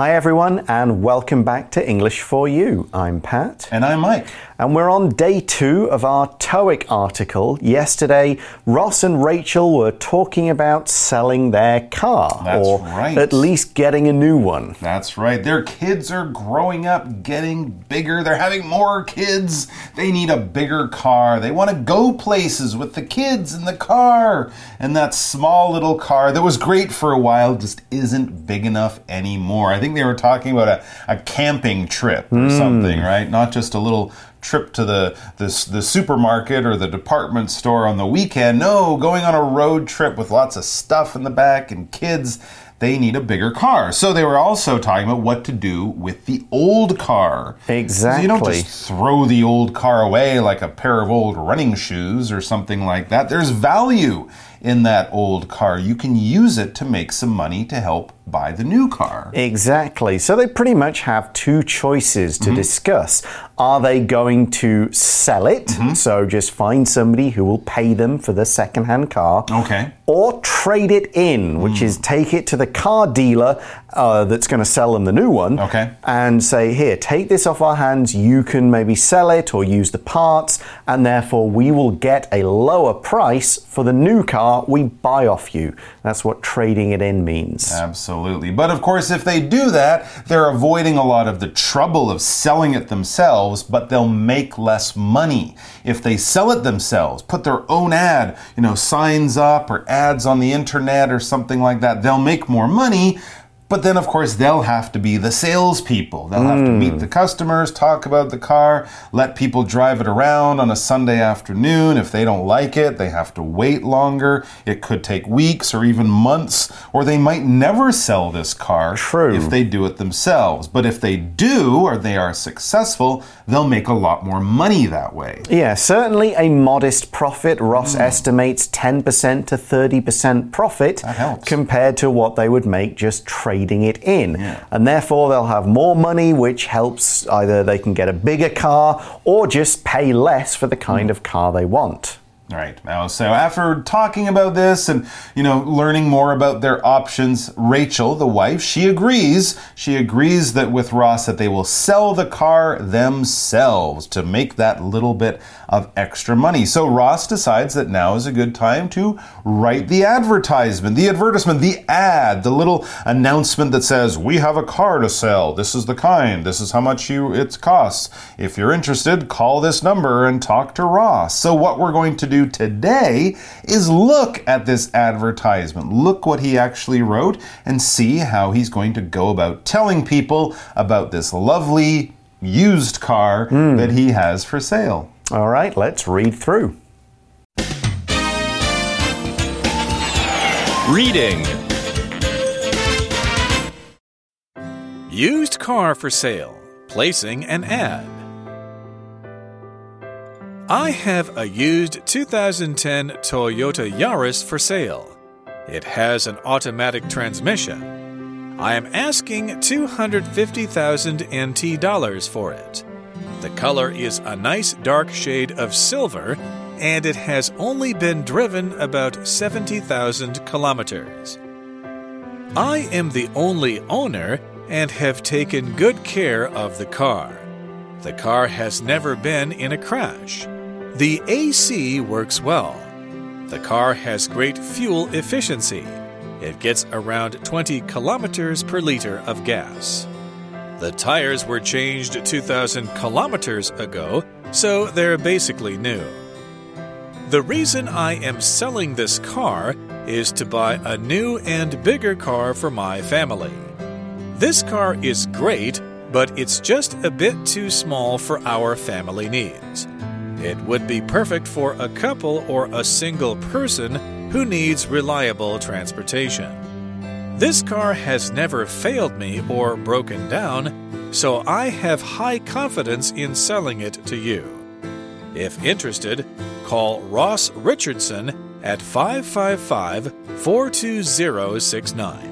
Hi, everyone, and welcome back to English for You. I'm Pat. And I'm Mike. And we're on day two of our TOEIC article. Yesterday, Ross and Rachel were talking about selling their car. That's or right. at least getting a new one. That's right. Their kids are growing up, getting bigger. They're having more kids. They need a bigger car. They want to go places with the kids in the car. And that small little car that was great for a while just isn't big enough anymore. I think they were talking about a, a camping trip or hmm. something, right? Not just a little trip to the, the the supermarket or the department store on the weekend. No, going on a road trip with lots of stuff in the back and kids. They need a bigger car. So they were also talking about what to do with the old car. Exactly. You don't just throw the old car away like a pair of old running shoes or something like that. There's value in that old car. You can use it to make some money to help buy the new car. Exactly. So they pretty much have two choices to mm-hmm. discuss. Are they going to sell it? Mm-hmm. So just find somebody who will pay them for the second-hand car. Okay. Mm. Or trade it in, which is take it to the car dealer uh, that's going to sell them the new one. Okay. And say, here, take this off our hands. You can maybe sell it or use the parts, and therefore we will get a lower price for the new car we buy off you. That's what trading it in means. Absolutely. But of course, if they do that, they're avoiding a lot of the trouble of selling it themselves, but they'll make less money. If they sell it themselves, put their own ad, you know, signs up or ads on the internet or something like that, they'll make more money. But then, of course, they'll have to be the salespeople. They'll have to meet the customers, talk about the car, let people drive it around on a Sunday afternoon. If they don't like it, they have to wait longer. It could take weeks or even months, or they might never sell this car True. if they do it themselves. But if they do, or they are successful, they'll make a lot more money that way. Yeah, certainly a modest profit. Ross Hmm. estimates 10% to 30% profit compared to what they would make just trading it in. And therefore, they'll have more money, which helps either they can get a bigger car or just pay less for the kind Hmm. of car they want. Right. Now, so after talking about this and, you know, learning more about their options, Rachel, the wife, she agrees. She agrees that with Ross that they will sell the car themselves to make that little bit of extra money. So Ross decides that now is a good time to write the advertisement, the advertisement, the ad, the little announcement that says, "We have a car to sell. This is the kind. This is how much you it costs. If you're interested, call this number and talk to Ross." So what we're going to do today is look at this advertisement. Look what he actually wrote and see how he's going to go about telling people about this lovely used car hmm. that he has for sale. All right, let's read through. Reading Used car for sale. Placing an ad. I have a used 2010 Toyota Yaris for sale. It has an automatic transmission. I am asking 250,000 NT dollars for it. The color is a nice dark shade of silver and it has only been driven about 70,000 kilometers. I am the only owner and have taken good care of the car. The car has never been in a crash. The AC works well. The car has great fuel efficiency. It gets around 20 kilometers per liter of gas. The tires were changed 2,000 kilometers ago, so they're basically new. The reason I am selling this car is to buy a new and bigger car for my family. This car is great, but it's just a bit too small for our family needs. It would be perfect for a couple or a single person who needs reliable transportation. This car has never failed me or broken down, so I have high confidence in selling it to you. If interested, call Ross Richardson at 555 42069.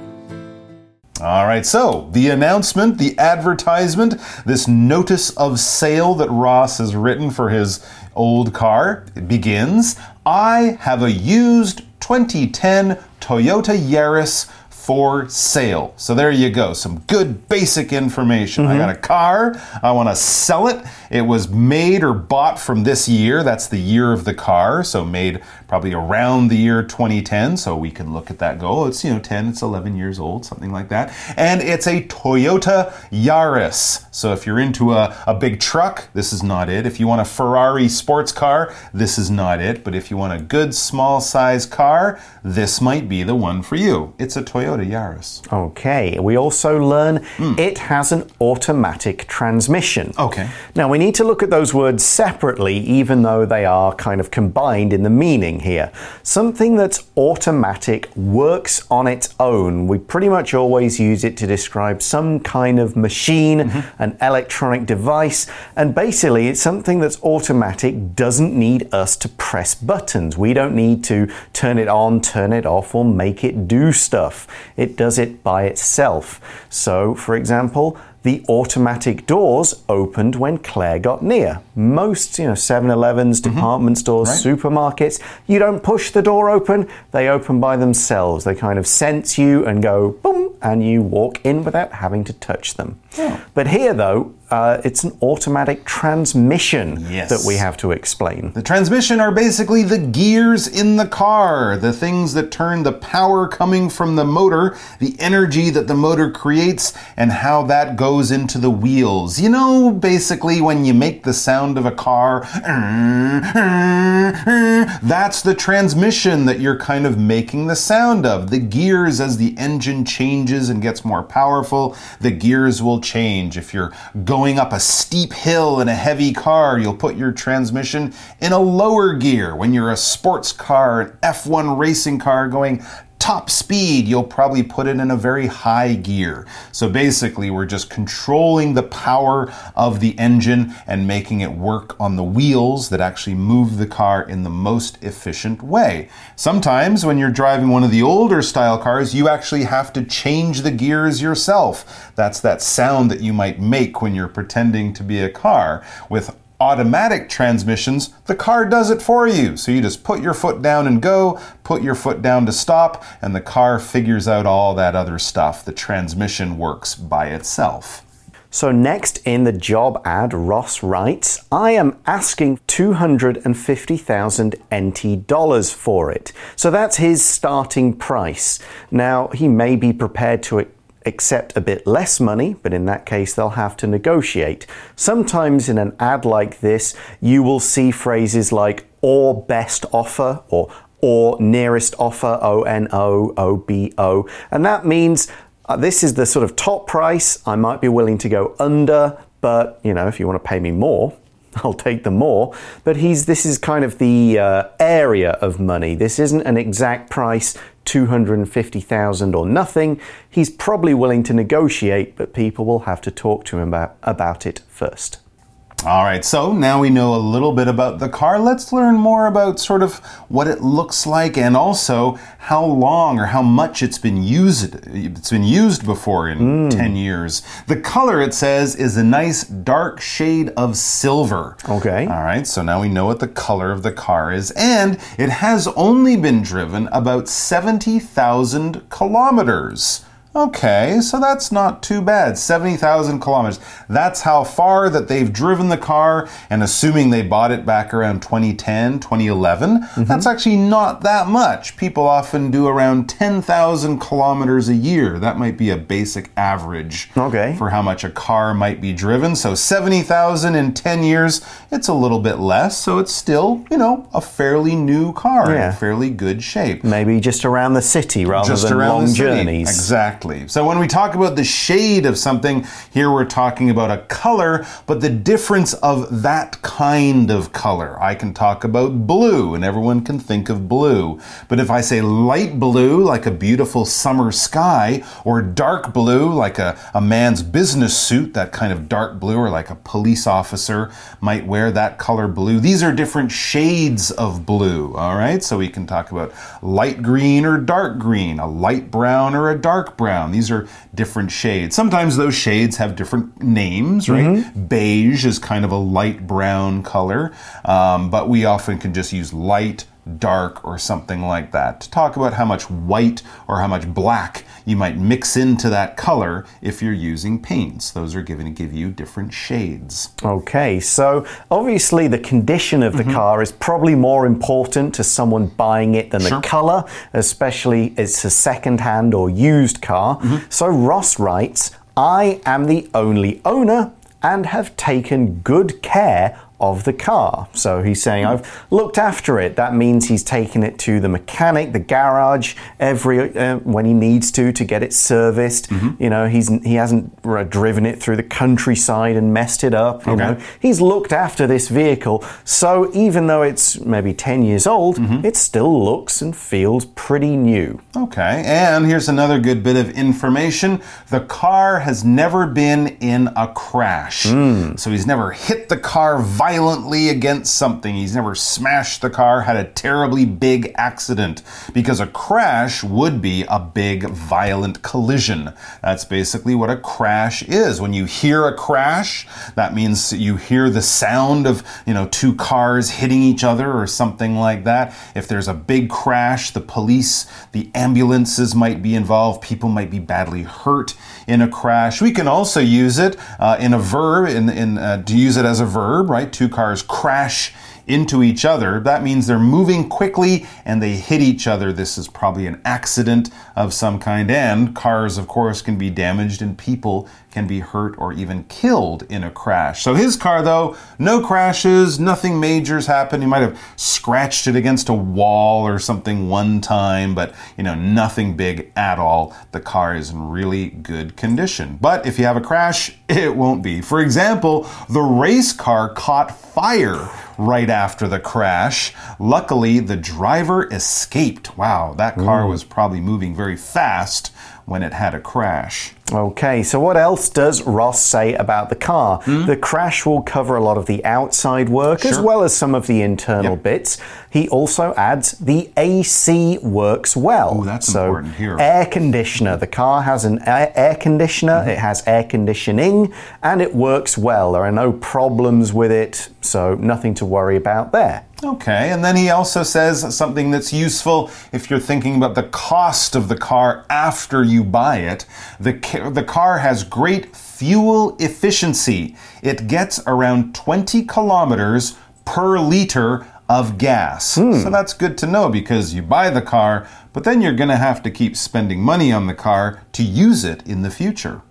All right, so the announcement, the advertisement, this notice of sale that Ross has written for his old car begins. I have a used 2010 Toyota Yaris for sale. So there you go. Some good basic information. I got a mm-hmm. car. I want to sell it. It was made or bought from this year. That's the year of the car. So made probably around the year 2010. So we can look at that go, oh, it's, you know, 10, it's 11 years old, something like that. And it's a Toyota Yaris. So if you're into a, a big truck, this is not it. If you want a Ferrari sports car, this is not it. But if you want a good small size car, this might be the one for you. It's a Toyota Yaris. Okay, we also learn hmm. it has an automatic transmission. Okay. Now we need to look at those words separately, even though they are kind of combined in the meaning here. Something that's automatic works on its own. We pretty much always use it to describe some kind of machine, mm-hmm. an electronic device, and basically it's something that's automatic, doesn't need us to press buttons. We don't need to turn it on, turn it off, or make it do stuff. It does it by itself. So, for example, the automatic doors opened when Claire got near. Most, you know, 7-Elevens, mm-hmm. department stores, supermarkets, you don't push the door open, they open by themselves. They kind of sense you and go boom and you walk in without having to touch them. But here though, uh, it's an automatic transmission Yes. that we have to explain. The transmission are basically the gears in the car, the things that turn the power coming from the motor, the energy that the motor creates, and how that goes into the wheels. You know, basically, when you make the sound of a car, that's the transmission that you're kind of making the sound of. The gears, as the engine changes and gets more powerful, the gears will change. If you're going up a steep hill in a heavy car, you'll put your transmission in a lower gear. When you're a sports car, an F1 racing car going top speed, you'll probably put it in a very high gear. So basically, we're just controlling the power of the engine and making it work on the wheels that actually move the car in the most efficient way. Sometimes, when you're driving one of the older style cars, you actually have to change the gears yourself. That's that sound that you might make when you're pretending to be a car. With automatic transmissions, the car does it for you. So you just put your foot down and go, put your foot down to stop, and the car figures out all that other stuff. The transmission works by itself. So, next in the job ad, Ross writes, I am asking 250,000 NT dollars for it. So, that's his starting price. Now, he may be prepared to accept a bit less money, but in that case, they'll have to negotiate. Sometimes in an ad like this, you will see phrases like or best offer or or nearest offer, O N O O B O, and that means uh, this is the sort of top price. I might be willing to go under, but you know, if you want to pay me more, I'll take the more. But he's this is kind of the uh, area of money. This isn't an exact price, two hundred and fifty thousand or nothing. He's probably willing to negotiate, but people will have to talk to him about about it first. All right, so now we know a little bit about the car. Let's learn more about sort of what it looks like and also how long or how much it's been used. It's been used before in hmm. 10 years. The color it says is a nice dark shade of silver. Okay. All right, so now we know what the color of the car is and it has only been driven about 70,000 kilometers. Okay, so that's not too bad. 70,000 kilometers. That's how far that they've driven the car, and assuming they bought it back around 2010, 2011, mm-hmm. that's actually not that much. People often do around 10,000 kilometers a year. That might be a basic average Okay. for how much a car might be driven. So 70,000 in 10 years, it's a little bit less, so it's still, you know, a fairly new car Yeah. in fairly good shape Maybe just around the city rather just than around long journeys. Exactly. So when we talk about the shade of something, here we're talking about a color, but the difference of that kind of color. I can talk about blue, and everyone can think of blue. But if I say light blue, like a beautiful summer sky, or dark blue, like a, a man's business suit, that kind of dark blue, or like a police officer might wear that color blue, these are different shades of blue, all right? So we can talk about light green or dark green, a light brown or a dark brown. These are different shades. Sometimes those shades have different names, right? Beige is kind of a light brown color, um, but we often can just use light, dark or something like that. To talk about how much white or how much black you might mix into that color if you're using paints. Those are given to give you different shades. Okay, so obviously the condition of the Mm-hmm. car is probably more important to someone buying it than Sure. the color, especially it's a second hand or used car. Mm-hmm. So Ross writes, I am the only owner and have taken good care of the car. So he's saying, Mm. I've looked after it. That means he's taken it to the mechanic, the garage, every uh, when he needs to to get it serviced. Mm-hmm. You know, he's he hasn't driven it through the countryside and messed it up. You Okay. know, he's looked after this vehicle. So even though it's maybe 10 years old, Mm-hmm. it still looks and feels pretty new. Okay, and here's another good bit of information. The car has never been in a crash. So he's never hit the car violently against something. He's never smashed the car, had a terribly big accident. Because a crash would be a big violent collision. That's basically what a crash is. When you hear a crash, that means you hear the sound of, you know, two cars hitting each other or something like that. If there's a big crash, the police, the ambulances might be involved. People might be badly hurt in a crash. We can also use it uh, in a verb, in, in uh, to use it as a verb, right? Two cars crash into each other. That means they're moving quickly and they hit each other. This is probably an accident of some kind. And cars, of course, can be damaged and people can be hurt or even killed in a crash. So his car, though, no crashes, nothing major's happened. He might have scratched it against a wall or something one time, but you know, nothing big at all. The car is in really good condition. But if you have a crash, it won't be. For example, the race car caught fire right after the crash. Luckily, the driver escaped. Wow, that car mm. was probably moving very fast when it had a crash. Okay, so what else does Ross say about the car? Hmm? The crash will cover a lot of the outside work as well as some of the internal Yep. bits. He also adds the AC works well. Oh, that's so important here. Air conditioner. The car has an air, air conditioner, mm-hmm. it has air conditioning, and it works well. There are no problems with it, so nothing to worry about there. Okay, and then he also says something that's useful if you're thinking about the cost of the car after you buy it. The, ca- the car has great fuel efficiency. It gets around 20 kilometers per liter of gas. Hmm. So that's good to know because you buy the car, but then you're going to have to keep spending money on the car to use it in the future.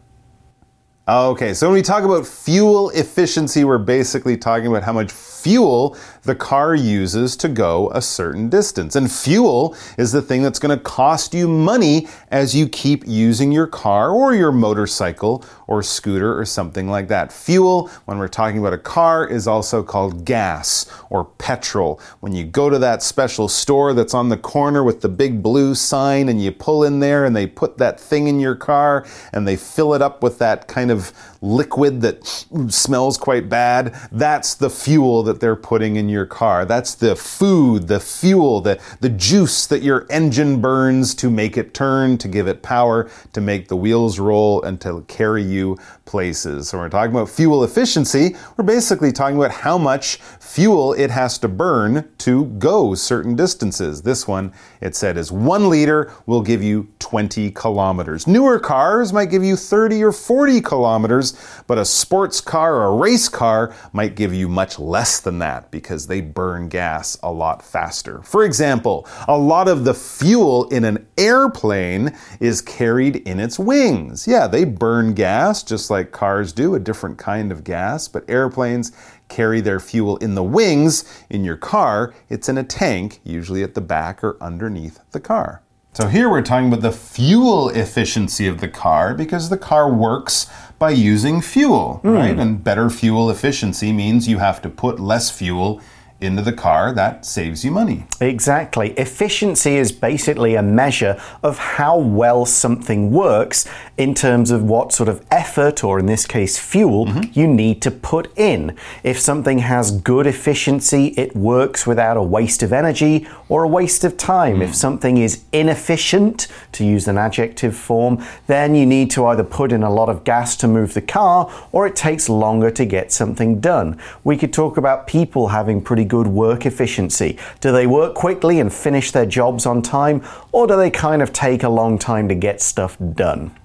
Okay, so when we talk about fuel efficiency, we're basically talking about how much fuel the car uses to go a certain distance. And fuel is the thing that's going to cost you money as you keep using your car or your motorcycle or scooter or something like that. Fuel, when we're talking about a car, is also called gas or petrol. When you go to that special store that's on the corner with the big blue sign and you pull in there and they put that thing in your car and they fill it up with that kind of liquid that smells quite bad, that's the fuel that they're putting in your car. That's the food, the fuel, the, the juice that your engine burns to make it turn, to give it power, to make the wheels roll, and to carry you places. So, when we're talking about fuel efficiency, we're basically talking about how much fuel it has to burn to go certain distances. This one, it said, is one liter will give you 20 kilometers. Newer cars might give you 30 or 40 kilometers, but a sports car or a race car might give you much less than that because they burn gas a lot faster. For example, a lot of the fuel in an airplane is carried in its wings. Yeah, they burn gas just like cars do, a different kind of gas, but airplanes carry their fuel in the wings. In your car, it's in a tank, usually at the back or underneath the car. So here we're talking about the fuel efficiency of the car because the car works by using fuel, hmm. right? And better fuel efficiency means you have to put less fuel into the car. That saves you money. Exactly. Efficiency is basically a measure of how well something works in terms of what sort of effort, or in this case, fuel, mm-hmm. you need to put in. If something has good efficiency, it works without a waste of energy or a waste of time. If mm. something is inefficient, to use an adjective form, then you need to either put in a lot of gas to move the car or it takes longer to get something done. We could talk about people having pretty good work efficiency? Do they work quickly and finish their jobs on time, or do they kind of take a long time to get stuff done?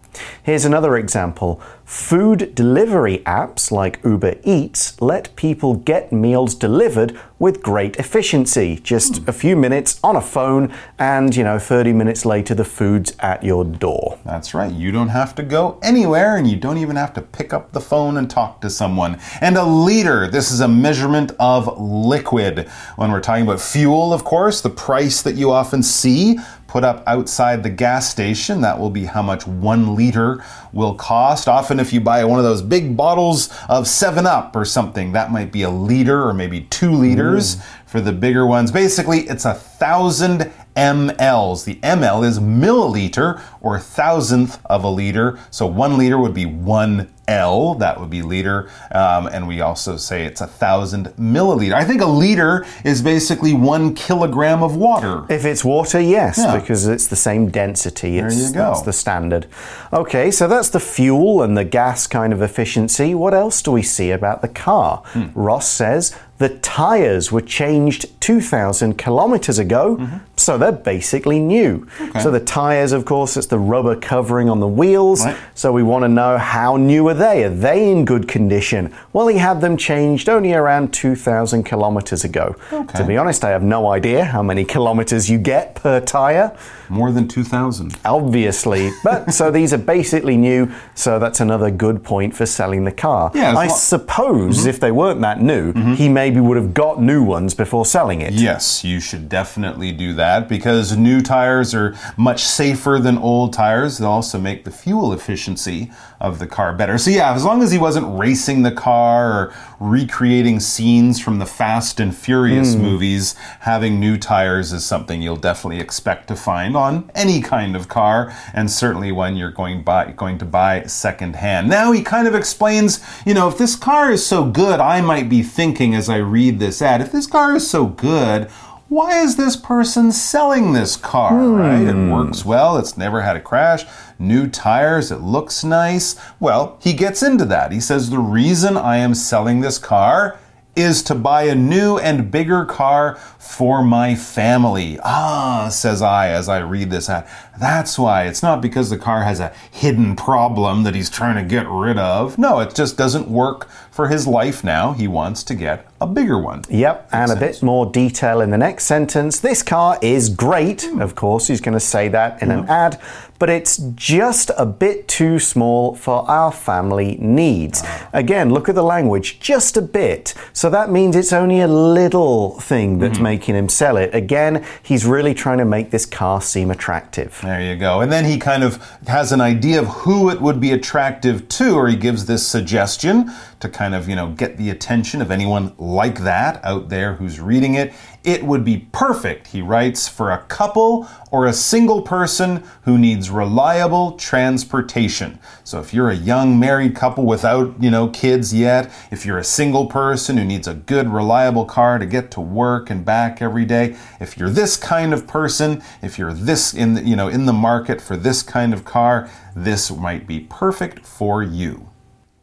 Here's another example. Food delivery apps like Uber Eats let people get meals delivered with great efficiency. Just a few minutes on a phone, and you know, 30 minutes later, the food's at your door. That's right. You don't have to go anywhere and you don't even have to pick up the phone and talk to someone. And a liter, this is a measurement of liquid. When we're talking about fuel, of course, the price that you often see put up outside the gas station, that will be how much one liter will cost. Often, if you buy one of those big bottles of 7 Up or something, that might be a liter or maybe two liters for the bigger ones. Basically, it's a thousand mLs. The ml is milliliter or thousandth of a liter. So one liter would be one L, that would be liter. Um, and we also say it's a thousand milliliter. I think a liter is basically one kilogram of water. If it's water, yes, Yeah. because it's the same density. It's, you go. That's the standard. Okay, so that's the fuel and the gas kind of efficiency. What else do we see about the car? Hmm. Ross says the tires were changed 2,000 kilometers ago, Mm-hmm. so they're basically new. So the tires, of course, it's the rubber covering on the wheels. Right. So we want to know how new are they? Are they in good condition? Well, he had them changed only around 2,000 kilometers ago. Okay. To be honest, I have no idea how many kilometers you get per tire, More than 2,000. obviously. But so these are basically new, so that's another good point for selling the car. Yeah, I suppose if they weren't that new, he maybe would have got new ones before selling it. Yes, you should definitely do that because new tires are much safer than old tires. They also make the fuel efficiency of the car better. So, yeah, as long as he wasn't racing the car or recreating scenes from the Fast and Furious hmm. movies, having new tires is something you'll definitely expect to find on any kind of car, and certainly when you're going, buy, going to buy secondhand. Now, he kind of explains you know, if this car is so good, I might be thinking as I read this ad, if this car is so good, why is this person selling this car, right? It works well, it's never had a crash, new tires, it looks nice. Well, he gets into that. He says, The reason I am selling this car is to buy a new and bigger car for my family. Ah, says I as I read this ad. That's why. It's not because the car has a hidden problem that he's trying to get rid of. No, it just doesn't work for his life now. He wants to get a bigger one. Yep, and a bit more detail in the next sentence. This car is great. Hmm. Of course, he's going to say that in an hmm. ad, but it's just a bit too small for our family needs. Ah. Again, look at the language, just a bit. So that means it's only a little thing that's hmm. making him sell it. Again, he's really trying to make this car seem attractive. There you go. And then he kind of has an idea of who it would be attractive to, or he gives this suggestion to kind of, you know, get the attention of anyone like that out there who's reading it. It would be perfect, he writes, for a couple or a single person who needs reliable transportation. So if you're a young married couple without, you know, kids yet, if you're a single person who needs a good, reliable car to get to work and back every day, if you're this kind of person, if you're this in the, you know, in the market for this kind of car, this might be perfect for you.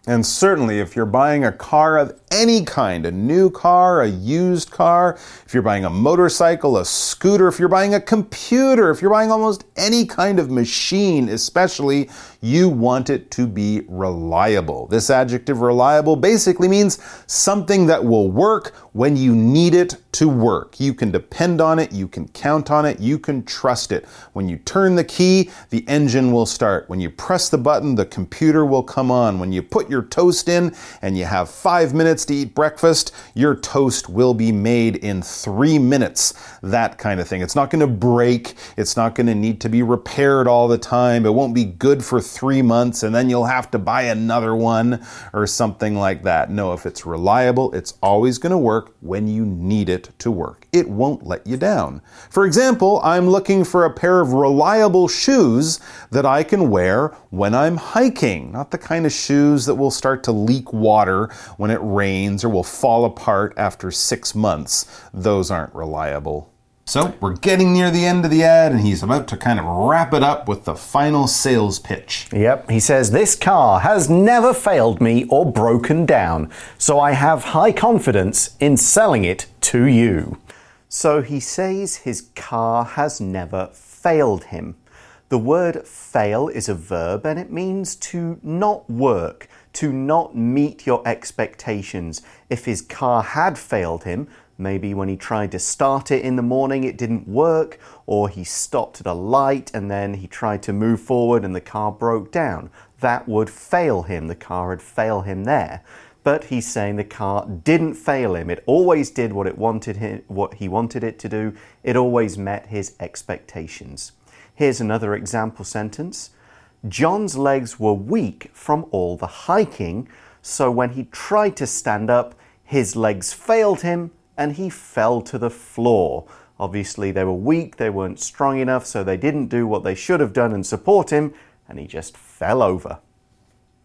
And certainly, if you're buying a car of any kind, a new car, a used car, if you're buying a motorcycle, a scooter, if you're buying a computer, if you're buying almost any kind of machine, especially, you want it to be reliable. This adjective reliable basically means something that will work when you need it to work. You can depend on it, you can count on it, you can trust it. When you turn the key, the engine will start. When you press the button, the computer will come on. When you put your toast in and you have five minutes to eat breakfast, your toast will be made in three minutes. That kind of thing. It's not going to break, it's not going to need to be repaired all the time, it won't be good for three months and then you'll have to buy another one or something like that. No, if it's reliable, it's always going to work when you need it to work. It won't let you down. For example, I'm looking for a pair of reliable shoes that I can wear when I'm hiking, not the kind of shoes that will start to leak water when it rains or will fall apart after six months. Those aren't reliable. So we're getting near the end of the ad, and he's about to kind of wrap it up with the final sales pitch. Yep, he says, This car has never failed me or broken down, so I have high confidence in selling it to you. So he says his car has never failed him. The word fail is a verb and it means to not work, to not meet your expectations. If his car had failed him, Maybe when he tried to start it in the morning, it didn't work, or he stopped at a light and then he tried to move forward and the car broke down. That would fail him. The car would fail him there. But he's saying the car didn't fail him. It always did what it wanted him, what he wanted it to do. It always met his expectations. Here's another example sentence. John's legs were weak from all the hiking, so when he tried to stand up, his legs failed him and he fell to the floor. Obviously, they were weak, they weren't strong enough, so they didn't do what they should have done and support him, and he just fell over.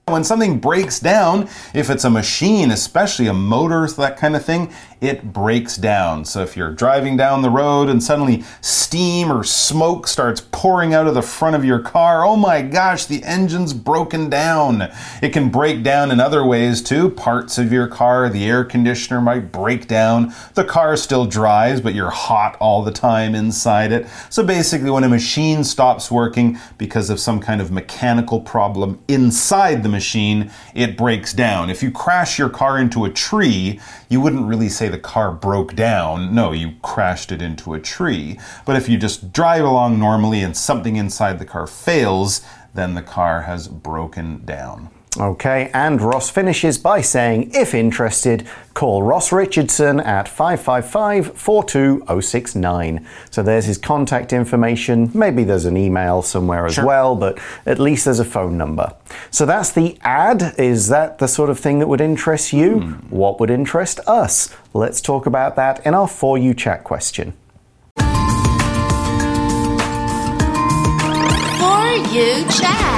When something breaks down, if it's a machine, especially a motor, that kind of thing, it breaks down. So if you're driving down the road and suddenly steam or smoke starts pouring out of the front of your car, oh my gosh, the engine's broken down. It can break down in other ways too. Parts of your car, the air conditioner might break down. The car still drives, but you're hot all the time inside it. So basically, when a machine stops working because of some kind of mechanical problem inside the machine, it breaks down. If you crash your car into a tree, you wouldn't really say the car broke down. No, you crashed it into a tree. But if you just drive along normally and something inside the car fails, then the car has broken down. Okay, and Ross finishes by saying, if interested, call Ross Richardson at 555 42069. So there's his contact information. Maybe there's an email somewhere as Sure. well, but at least there's a phone number. So that's the ad. Is that the sort of thing that would interest you? Hmm. What would interest us? Let's talk about that in our For You chat question. For you chat.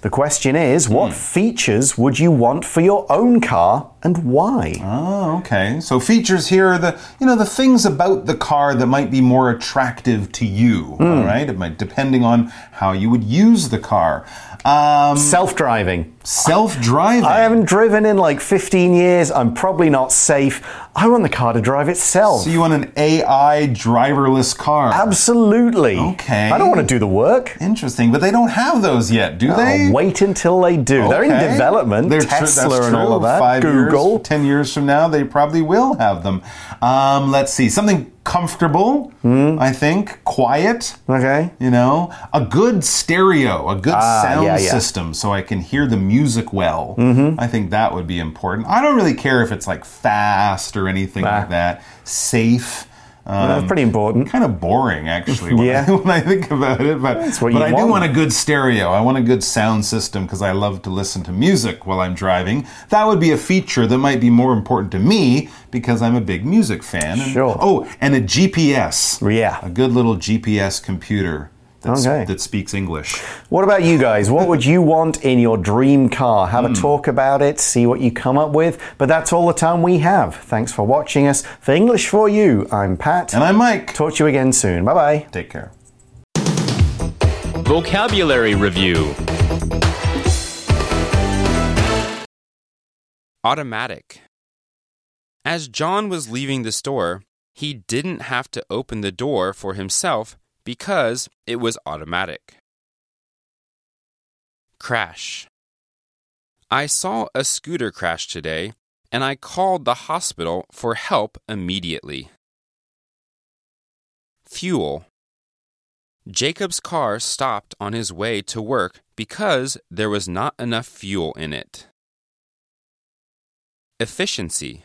The question is, what hmm. features would you want for your own car and why? Oh, okay. So features here are the you know the things about the car that might be more attractive to you. Hmm. All right, it might depending on how you would use the car. Um, Self driving. Self-driving. I haven't driven in like 15 years. I'm probably not safe. I want the car to drive itself. So you want an AI driverless car? Absolutely. Okay. I don't want to do the work. Interesting, but they don't have those yet, do they? I'll wait until they do. They're in development. They're Tesla and all of that. Five Google. years, ten years from now, they probably will have them. Um, let's see, something comfortable. Hmm. I think quiet. Okay. You know, a good stereo, a good sound Ah, yeah, yeah. system, so I can hear the music well. Mm-hmm. I think that would be important. I don't really care if it's like fast or anything like that. Safe. Um, That's pretty important. kind of boring actually when, Yeah. I, when I think about it but, what but I do want. want a good stereo I want a good sound system because I love to listen to music while I'm driving that would be a feature that might be more important to me because I'm a big music fan And- Sure. oh and a GPS Yeah. a good little GPS computer that's, Okay. that speaks English What about you guys? What would you want in your dream car? Have Hmm. a talk about it, see what you come up with. But that's all the time we have. Thanks for watching us. For English for You, I'm Pat. and I'm Mike Talk to you again soon. Bye bye. take care Vocabulary Review Automatic. As John was leaving the store, he didn't have to open the door for himself because it was automatic. Crash. I saw a scooter crash today and I called the hospital for help immediately. Fuel. Jacob's car stopped on his way to work because there was not enough fuel in it. Efficiency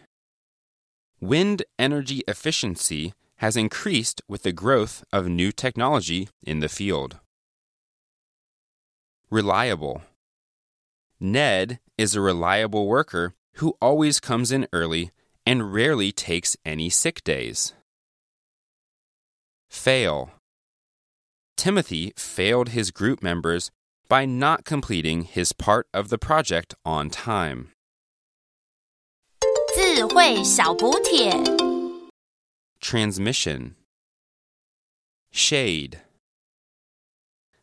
Wind energy efficiency has increased with the growth of new technology in the field. Reliable Ned is a reliable worker who always comes in early and rarely takes any sick days. Fail Timothy failed his group members by not completing his part of the project on time. 智慧小补帖。 Transmission, shade,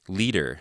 liter.